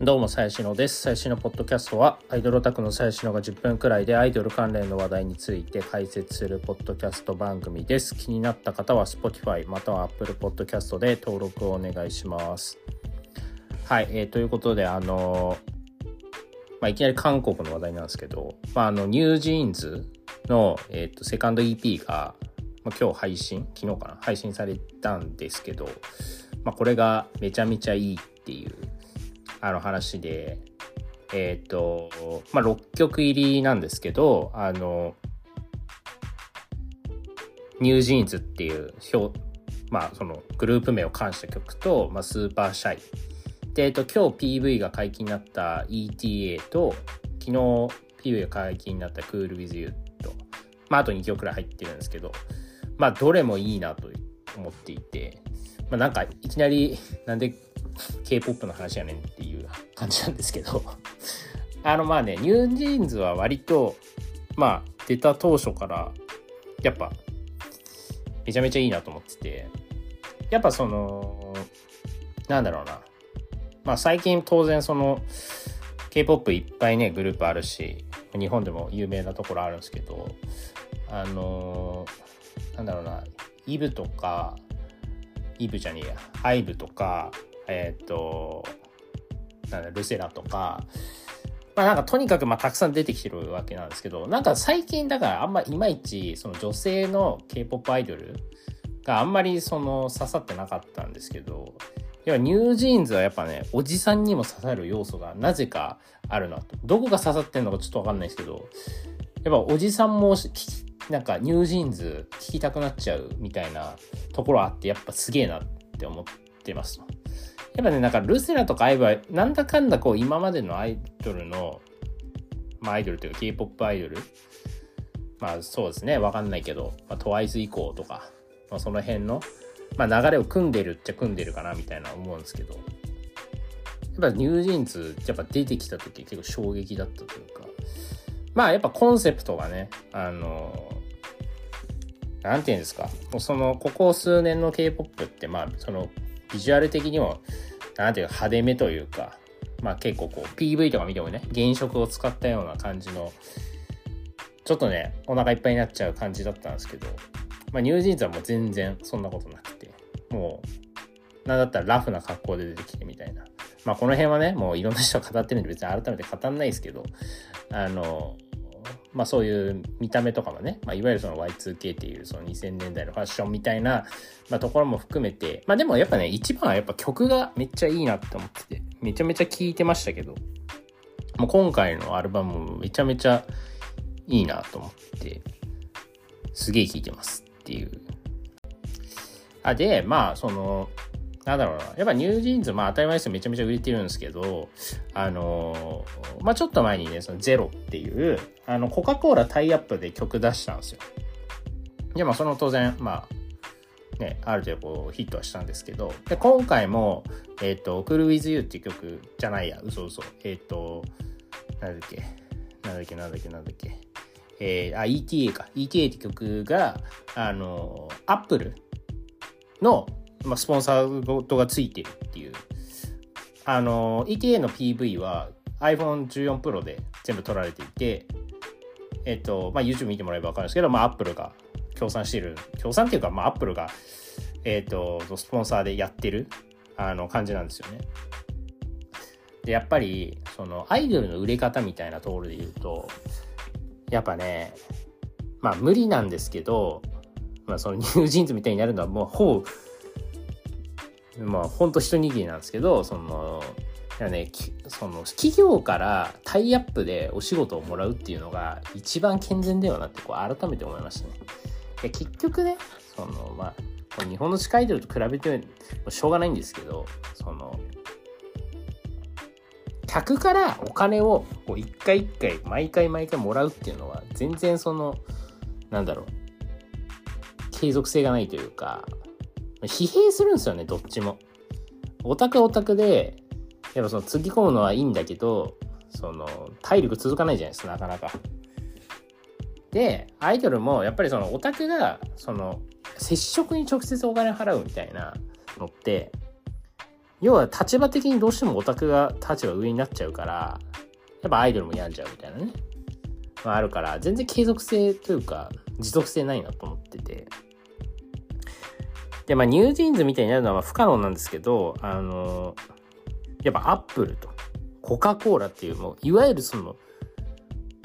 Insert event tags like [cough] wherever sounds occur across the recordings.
どうも、最新のです。最新のポッドキャストは、アイドルオタクの最新のが10分くらいでアイドル関連の話題について解説するポッドキャスト番組です。気になった方は Spotify または Apple Podcast で登録をお願いします。はい、えー、ということで、あのまあ、いきなり韓国の話題なんですけど、まあ、あの、ニュージーンズの、えっ、ー、と、セカンド EP が、まあ、今日配信、昨日かな、配信されたんですけど、まあ、これがめちゃめちゃいいっていうあの話で、えっ、ー、と、まあ、6曲入りなんですけど、あの、ニュージーンズっていう表、まあ、そのグループ名を冠した曲と、まあ、スーパーシャイ。で、えっ、ー、と、今日 PV が解禁になった ETA と、昨日 PV が解禁になった Cool With You と、まあ、あと2曲くらい入ってるんですけど、まあ、どれもいいなと思っていて、まあ、なんか、いきなり、なんで K-POP の話やねんっていう感じなんですけど。[laughs] あのまあねニュージーンズは割とまあ出た当初からやっぱめちゃめちゃいいなと思ってて。やっぱそのなんだろうな。まあ最近当然その K-POP いっぱいねグループあるし日本でも有名なところあるんですけどあのなんだろうな。イブとかイブじゃねえや。アイブとかえっ、ー、となんルセラとかまあなんかとにかくまあたくさん出てきてるわけなんですけどなんか最近だからあんまいまいちその女性の K-POP アイドルがあんまりその刺さってなかったんですけど要はニュージーンズはやっぱねおじさんにも刺さる要素がなぜかあるなと。どこが刺さってんのかちょっとわかんないですけどやっぱおじさんもなんか NewJeans聴きたくなっちゃうみたいなところあってやっぱすげえなって思ってますやっぱね、なんかルセラとか IVE は、なんだかんだこう今までのアイドルの、まあアイドルというか K-POP アイドル、まあそうですね、わかんないけど、まあ、 TWICE 以降とか、まあその辺の、まあ流れを汲んでるっちゃ汲んでるかなみたいな思うんですけど、やっぱ NewJeansやっぱ出てきた時結構衝撃だったというか、まあやっぱコンセプトがね、あの、なんていうんですか、その、ここ数年の K-POP って、まあ、その、ビジュアル的にも、なんていうか派手めというか、まあ結構こう PV とか見てもね、原色を使ったような感じの、ちょっとね、お腹いっぱいになっちゃう感じだったんですけど、まあニュージーンズはもう全然そんなことなくて、もう、なんだったらラフな格好で出てきてみたいな。まあこの辺はね、もういろんな人が語ってるんで別に改めて語んないですけど、あの、まあそういう見た目とかもね、まあ、いわゆるその Y2K っていうその2000年代のファッションみたいな、まあ、ところも含めて、まあでもやっぱね、一番はやっぱ曲がめっちゃいいなって思ってて、めちゃめちゃ聴いてましたけど、もう今回のアルバムめちゃめちゃいいなと思って、すげえ聴いてますっていう。あ、で、まあその、なんだろうな。やっぱニュージーンズ、まあ当たり前ですよ。めちゃめちゃ売れてるんですけど、あのー、まあちょっと前にね、そのゼロっていう、あの、コカ・コーラタイアップで曲出したんですよ。で、まあその当然、まあ、ね、ある程度こうヒットはしたんですけど、で、今回も、えっ、ー、と、クル With You っていう曲じゃないや、嘘嘘。えっ、ー、と、なんだっけ、なんだっけ、なんだっけ、なんだっけ。えー、あ、ETA か。ETA って曲が、あの、アップルのまあ、スポンサードがついてるっていう。あの、ETA の PV は iPhone14 Pro で全部撮られていて、えっと、まあ、YouTube 見てもらえば分かるんですけど、まあ、Apple が協賛してる、協賛っていうか、まあ、Apple が、えっと、スポンサーでやってる、あの、感じなんですよね。で、やっぱり、その、アイドルの売れ方みたいなところで言うと、やっぱね、まあ、無理なんですけど、まあ、その [laughs] ニュージーンズみたいになるのはもうほぼまあ本当一握りなんですけどそのね、その企業からタイアップでお仕事をもらうっていうのが一番健全だよなってこう改めて思いましたね。で結局ねそのまあ日本の地下アイドルと比べてしょうがないんですけどその客からお金をこう一回一回毎回毎回もらうっていうのは全然そのなんだろう継続性がないというか疲弊するんですよね、どっちも。オタクはオタクで、やっぱそのつぎ込むのはいいんだけど、その体力続かないじゃないですか、なかなか。で、アイドルもやっぱりそのオタクが、その接触に直接お金払うみたいなのって、要は立場的にどうしてもオタクが立場上になっちゃうからやっぱアイドルも病んじゃうみたいなね、まあ、あるから全然継続性というか持続性ないなと思っててでまあ NewJeans みたいになるのは不可能なんですけどあのやっぱアップルとコカ・コーラっていうもういわゆるその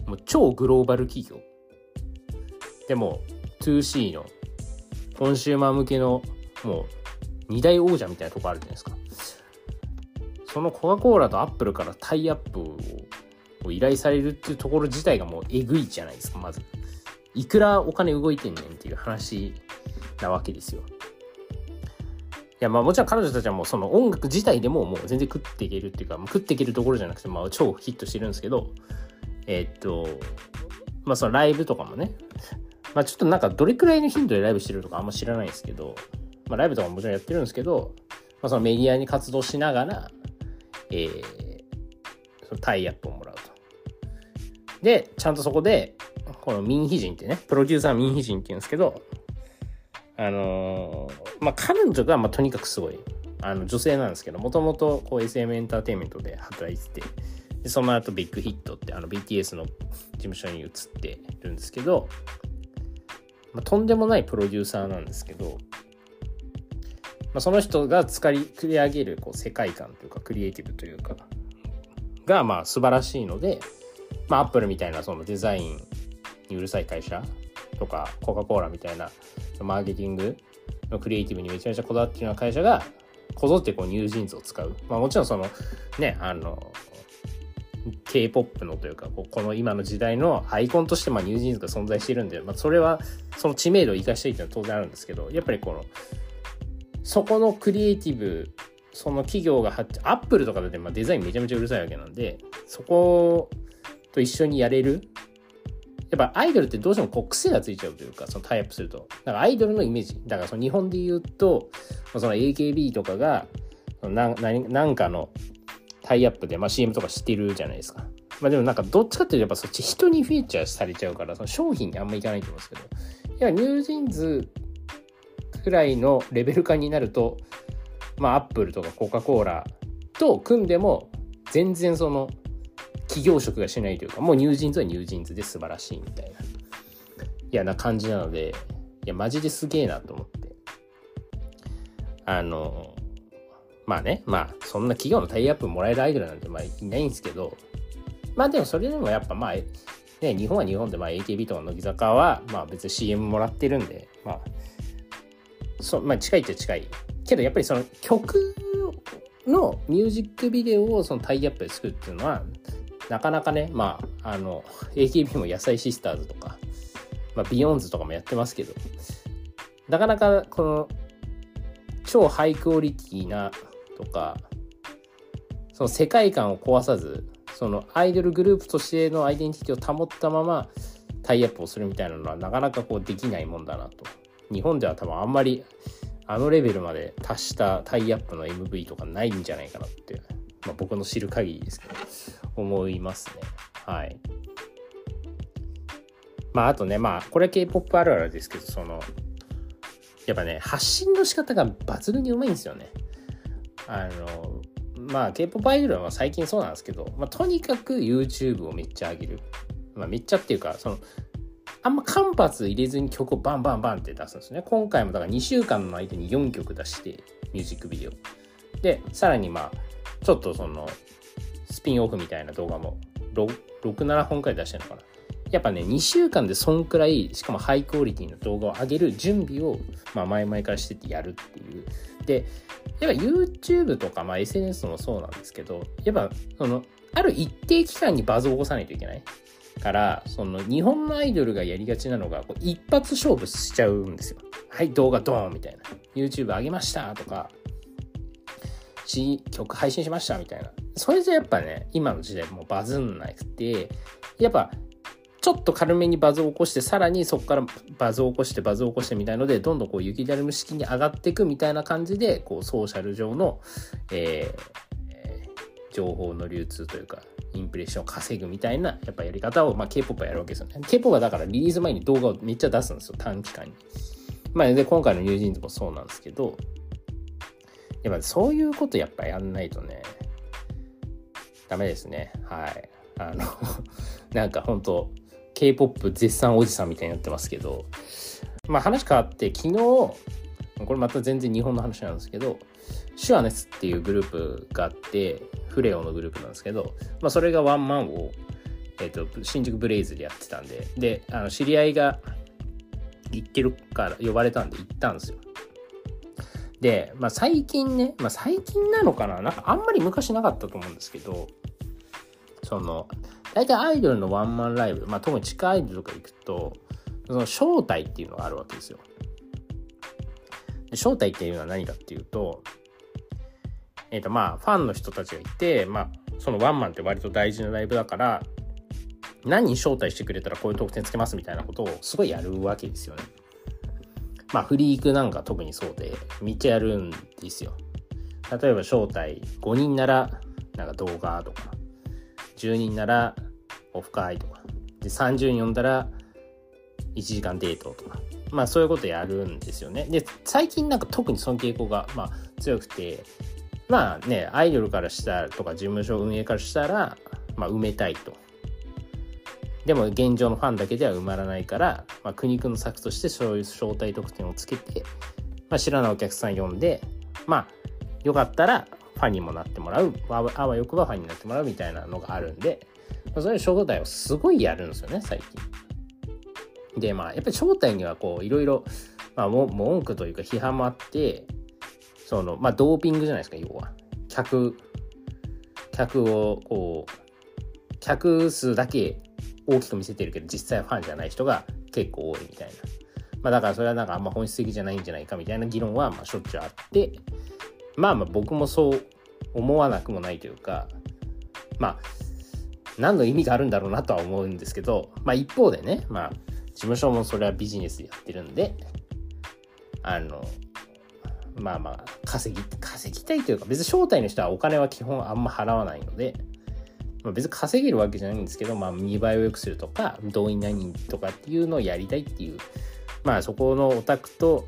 もう超グローバル企業。でも 2C のコンシューマー向けのもう二大王者みたいなとこあるじゃないですか。そのコカ・コーラとアップルからタイアップを依頼されるっていうところ自体がもうえぐいじゃないですかまず。いくらお金動いてんねんっていう話なわけですよ。やまあもちろん彼女たちはもうその音楽自体でももう全然食っていけるっていうか食っていけるところじゃなくてまあ超ヒットしてるんですけどえー、っとまあそのライブとかもねまあちょっとなんかどれくらいの頻度でライブしてるとかあんま知らないですけど、まあライブとかももちろんやってるんですけど、まあそのメディアに活動しながら、えー、そのタイアップをもらうと。で、ちゃんとそこで、このミンヒジンってね、プロデューサーミンヒジンって言うんですけど、あの、まあ彼女がまあとにかくすごい、あの女性なんですけど、もともとこう SM エンターテインメントで働いてて、でその後 Big Hit ってあの BTS の事務所に移ってるんですけど、まあ、とんでもないプロデューサーなんですけど、まあ、その人が作り上げるこう世界観というかクリエイティブというかがまあ素晴らしいので、まあ、アップルみたいなそのデザインにうるさい会社とかコカ・コーラみたいなマーケティングのクリエイティブにめちゃめちゃこだわってるような会社がこぞってこう NewJeansを使う、まあ、もちろんそのねあの K-POP のというかこの今の時代のアイコンとしてまあ NewJeansが存在してるんで、まあ、それはその知名度を生かしたいっていうのは当然あるんですけどやっぱりこのそこのクリエイティブその企業が発アップルとかでまあデザインめちゃめちゃうるさいわけなんでそこと一緒にやれるやっぱアイドルってどうしてもこう癖がついちゃうというかそのタイアップすると。だからアイドルのイメージ。だからその日本で言うとその AKB とかがななんかのタイアップで、まあ、CM とかしてるじゃないですか。まあでもなんかどっちかっていうとやっぱそっち人にフィーチャーされちゃうからその商品にあんまいかないと思うんですけど。いや NewJeansくらいのレベル感になるとまあアップルとかコカ・コーラと組んでも全然その企業色がしないというかもう NewJeansは NewJeansで素晴らしいみたいないやな感じなのでいやマジですげえなと思ってあのまあね、まあ、そんな企業のタイアップもらえるアイドルなんてまあいないんですけど、まあでもそれでもやっぱまあ、ね、日本は日本でまあ AKB とか乃木坂はまあ別に CM もらってるんで、まあ、そまあ近いっちゃ近い。けどやっぱりその曲のミュージックビデオをそのタイアップで作るっていうのは、なかなかね、まあ、あの、AKB も野菜シスターズとか、まあ、ビヨンズとかもやってますけど、なかなかこの超ハイクオリティなとかその世界観を壊さずそのアイドルグループとしてのアイデンティティを保ったままタイアップをするみたいなのはなかなかこうできないもんだなと。日本では多分あんまりあのレベルまで達したタイアップの MV とかないんじゃないかなって、まあ、僕の知る限りですけど。思いますねはいまああとねまあこれは K-POP あるあるですけどそのやっぱね発信の仕方が抜群にうまいんですよねあのまあ K-POP アイドルは最近そうなんですけど、まあ、とにかく YouTube をめっちゃ上げる。まあ、めっちゃっていうか、その、あんま間髪入れずに曲をバンバンバンって出すんですね。今回もだから2週間の間に4曲出して、ミュージックビデオ。で、さらにまあ、ちょっとその、ピンオフみたいな動画も67本くらい出してるのかな。やっぱね、2週間でそんくらい、しかもハイクオリティの動画を上げる準備を、まあ、前々からしててやるっていう。で、やっぱ YouTube とか、まあ、SNS もそうなんですけど、やっぱ、その、ある一定期間にバズを起こさないといけない。から、その、日本のアイドルがやりがちなのが、こう一発勝負しちゃうんですよ。はい、動画ドーンみたいな。YouTube 上げましたとか、し、曲配信しましたみたいな。それじゃやっぱね、今の時代もうバズんなくて、やっぱちょっと軽めにバズを起こして、さらにそこからバズを起こして、バズを起こしてみたいので、どんどんこう雪だるむ式に上がっていくみたいな感じで、こうソーシャル上の、えー、情報の流通というか、インプレッションを稼ぐみたいな、やっぱやり方を、まあ、K-POP はやるわけですよね。K-POP はだからリリース前に動画をめっちゃ出すんですよ、短期間に。まあ、で、今回のニュージーンズもそうなんですけど、やっぱそういうことやっぱやんないとね、ダメですね。はい。あの [laughs] なんか本当 K-POP 絶賛おじさんみたいになってますけど、まあ話変わって昨日、これまた全然日本の話なんですけど、シュアネスっていうグループがあって、フレオのグループなんですけど、まあそれがワンマンを、えっ、ー、と、新宿ブレイズでやってたんで、で、あの知り合いが行ってるから呼ばれたんで行ったんですよ。で、まあ最近ね、まあ最近なのかな？なんかあんまり昔なかったと思うんですけど、その、大体アイドルのワンマンライブ、まあ特に地下アイドルとか行くと、その正体っていうのがあるわけですよ。で正体っていうのは何かっていうと、えっ、ー、とまあファンの人たちがいて、まあそのワンマンって割と大事なライブだから、何に招待してくれたらこういう得点つけますみたいなことをすごいやるわけですよね。まあフリークなんか特にそうで、めっちゃやるんですよ。例えば招待5人ならなんか動画とか、10人ならオフ会とか、で30人呼んだら1時間デートとか、まあそういうことやるんですよね。で、最近なんか特にその傾向が、まあ、強くて、まあね、アイドルからしたらとか事務所運営からしたら、まあ埋めたいと。でも現状のファンだけでは埋まらないから、まあ、苦肉の策としてそういう招待特典をつけて、まあ、知らないお客さん呼んで、まあ、よかったらファンにもなってもらう、あわよくばファンになってもらうみたいなのがあるんで、まあ、そういう招待をすごいやるんですよね、最近。で、まあ、やっぱり正体にはこう、いろいろ、まあ、文句というか批判もあって、その、まあ、ドーピングじゃないですか、要は。客、客を、こう、客数だけ大きく見せてるけど、実際ファンじゃない人が結構多いみたいな。まあ、だからそれはなんかあんま本質的じゃないんじゃないかみたいな議論は、ま、しょっちゅうあって、まあまあ僕もそう思わなくもないというか、まあ、何の意味があるんだろうなとは思うんですけど、まあ一方でね、まあ、事務所もそれはビジネスでやってるんで、あの、まあまあ、稼ぎ、稼ぎたいというか、別に招待の人はお金は基本あんま払わないので、まあ、別に稼げるわけじゃないんですけど、まあ、見栄えを良くするとか、動員何人とかっていうのをやりたいっていう、まあ、そこのオタクと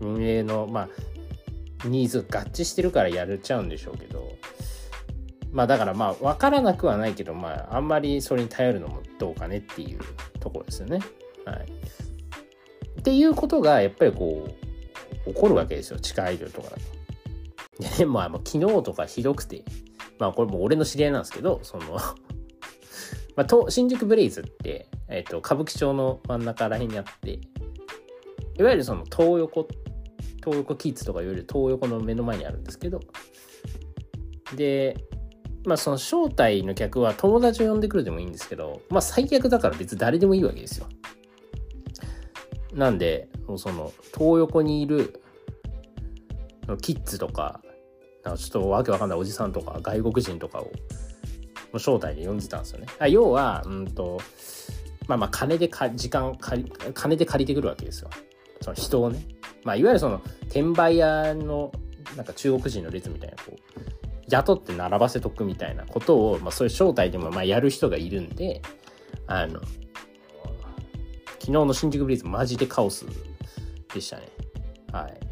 運営の、まあ、ニーズ合致してるからやれちゃうんでしょうけど、まあだからまあ分からなくはないけど、まああんまりそれに頼るのもどうかねっていうところですよね。はい。っていうことがやっぱりこう、起こるわけですよ。地下アイドルとかだと。で、まあもう昨日とかひどくて、まあこれも俺の知り合いなんですけど、その [laughs] まあ、新宿ブレイズって、えっ、ー、と、歌舞伎町の真ん中ら辺にあって、いわゆるその東横、東横キッズとかいわゆる東横の目の前にあるんですけど、で、まあその招待の客は友達を呼んでくるでもいいんですけど、まあ最悪だから別に誰でもいいわけですよ。なんで、その東横にいるキッズとか、なんかちょっとわけわかんないおじさんとか外国人とかを招待で呼んでたんですよね。あ要は、うんと、まあまあ金でか、時間借り、金で借りてくるわけですよ。その人をね。まあいわゆるその転売屋のなんか中国人の列みたいなこう雇って並ばせとくみたいなことを、まあ、そういう正体でもまあやる人がいるんであの昨日の新宿ブリーズマジでカオスでしたねはい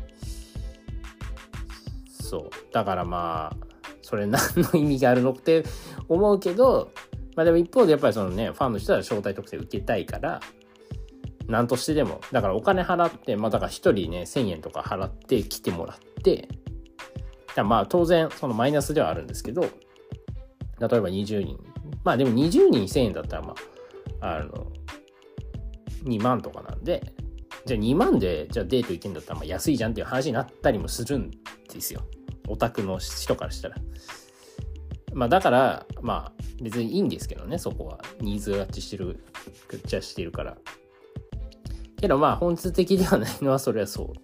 そうだからまあそれ何の意味があるのって思うけどまあでも一方でやっぱりそのねファンの人は招待特典受けたいから何としてでもだからお金払ってまあだから1人ね1000円とか払って来てもらってまあ当然そのマイナスではあるんですけど、例えば20人。まあでも20人1000円だったらまあ、あの、2万とかなんで、じゃあ2万でじゃあデート行けんだったらまあ安いじゃんっていう話になったりもするんですよ。オタクの人からしたら。まあだから、まあ別にいいんですけどね、そこは。ニーズが合致してる、くっちゃしてるから。けどまあ本質的ではないのはそれはそ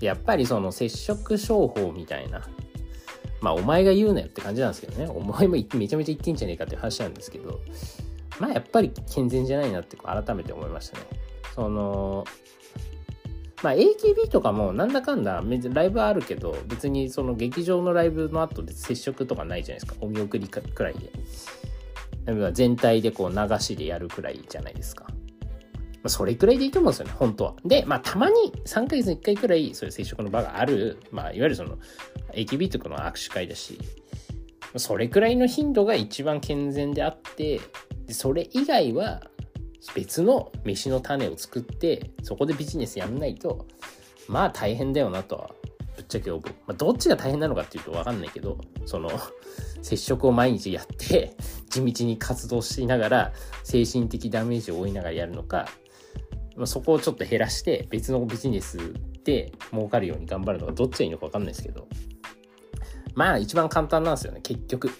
うやっぱりその接触商法みたいな、まあお前が言うなよって感じなんですけどね、お前もめちゃめちゃ言ってんじゃねえかっていう話なんですけど、まあやっぱり健全じゃないなって改めて思いましたね。その、まあ AKB とかもなんだかんだライブあるけど、別にその劇場のライブの後で接触とかないじゃないですか。お見送りくらいで。全体でこう流しでやるくらいじゃないですか。まあ、それくらいでいいと思うんですよね、本当は。で、まあ、たまに3ヶ月に1回くらい、そういう接触の場がある、まあ、いわゆるその、AKB とかの握手会だし、それくらいの頻度が一番健全であって、それ以外は、別の飯の種を作って、そこでビジネスやんないと、まあ大変だよなとは、ぶっちゃけ思う。まあ、どっちが大変なのかっていうとわかんないけど、その、[laughs] 接触を毎日やって、地道に活動しながら、精神的ダメージを負いながらやるのか、まあ、そこをちょっと減らして別のビジネスで儲かるように頑張るのがどっちがいいのか分かんないですけどまあ一番簡単なんですよね結局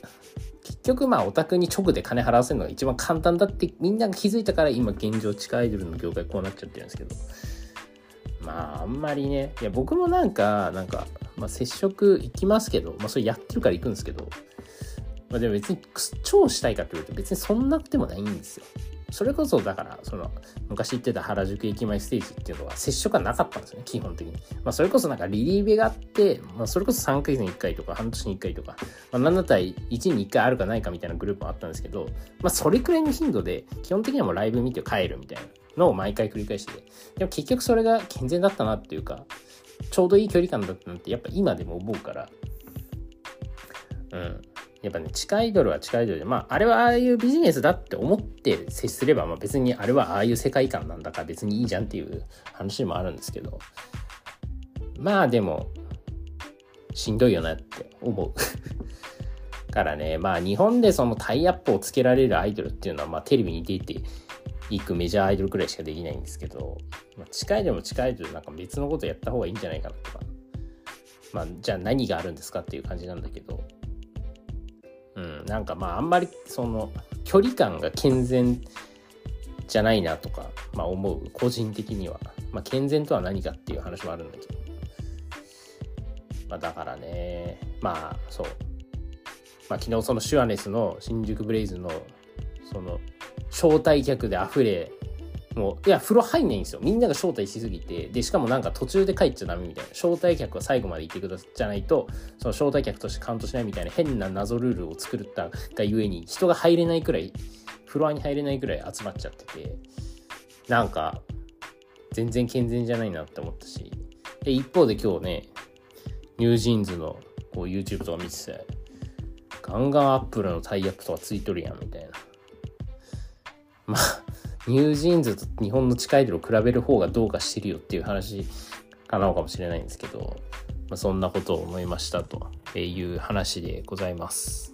局まあオタクに直で金払わせるのが一番簡単だってみんなが気づいたから今現状地下アイドルの業界こうなっちゃってるんですけど。まああんまりねいや僕もなんかなんか、まあ、接触行きますけどまあそれやってるから行くんですけど。まあでも別に超したいかって言うと別にそんなくてもないんですよ。それこそだからその昔言ってた原宿駅前ステージっていうのは接触がなかったんですね基本的に、まあ、それこそなんかリリーベがあって、まあ、それこそ3ヶ月に1回とか半年に1回とか、まあ、なんだったら1に1回あるかないかみたいなグループもあったんですけど、まあ、それくらいの頻度で基本的にはもうライブ見て帰るみたいなのを毎回繰り返してでも結局それが健全だったなっていうかちょうどいい距離感だったなってやっぱ今でも思うからうん。やっぱね、地下アイドルは地下アイドルで、まあ、あれはああいうビジネスだって思って接すれば、まあ別にあれはああいう世界観なんだから別にいいじゃんっていう話もあるんですけど、まあでも、しんどいよなって思う。[laughs] からね、まあ日本でそのタイアップをつけられるアイドルっていうのは、まあテレビに出ていくメジャーアイドルくらいしかできないんですけど、まあ、近いでも近いでなんか別のことやった方がいいんじゃないかなとか、まあじゃあ何があるんですかっていう感じなんだけど、うん、なんかまああんまりその距離感が健全じゃないなとか、まあ、思う個人的には、まあ、健全とは何かっていう話もあるんだけど、まあ、だからねまあそう、まあ、昨日そのシュアネスの新宿ブレイズのその招待客で溢れもう、いや、風呂入んないんですよ。みんなが招待しすぎて、で、しかもなんか途中で帰っちゃダメみたいな。招待客は最後までいてくださじゃないと、その招待客としてカウントしないみたいな変な謎ルールを作ったがゆえに、人が入れないくらい、フロアに入れないくらい集まっちゃってて、なんか、全然健全じゃないなって思ったし、で、一方で今日ね、 NewJeansのこう YouTube とか見てて、ガンガンアップルのタイアップとかついとるやんみたいな。まあ、 NewJeansと日本の地下アイドルを比べる方がどうかしてるよっていう話かなのかもしれないんですけど、まあ、そんなことを思いましたという話でございます。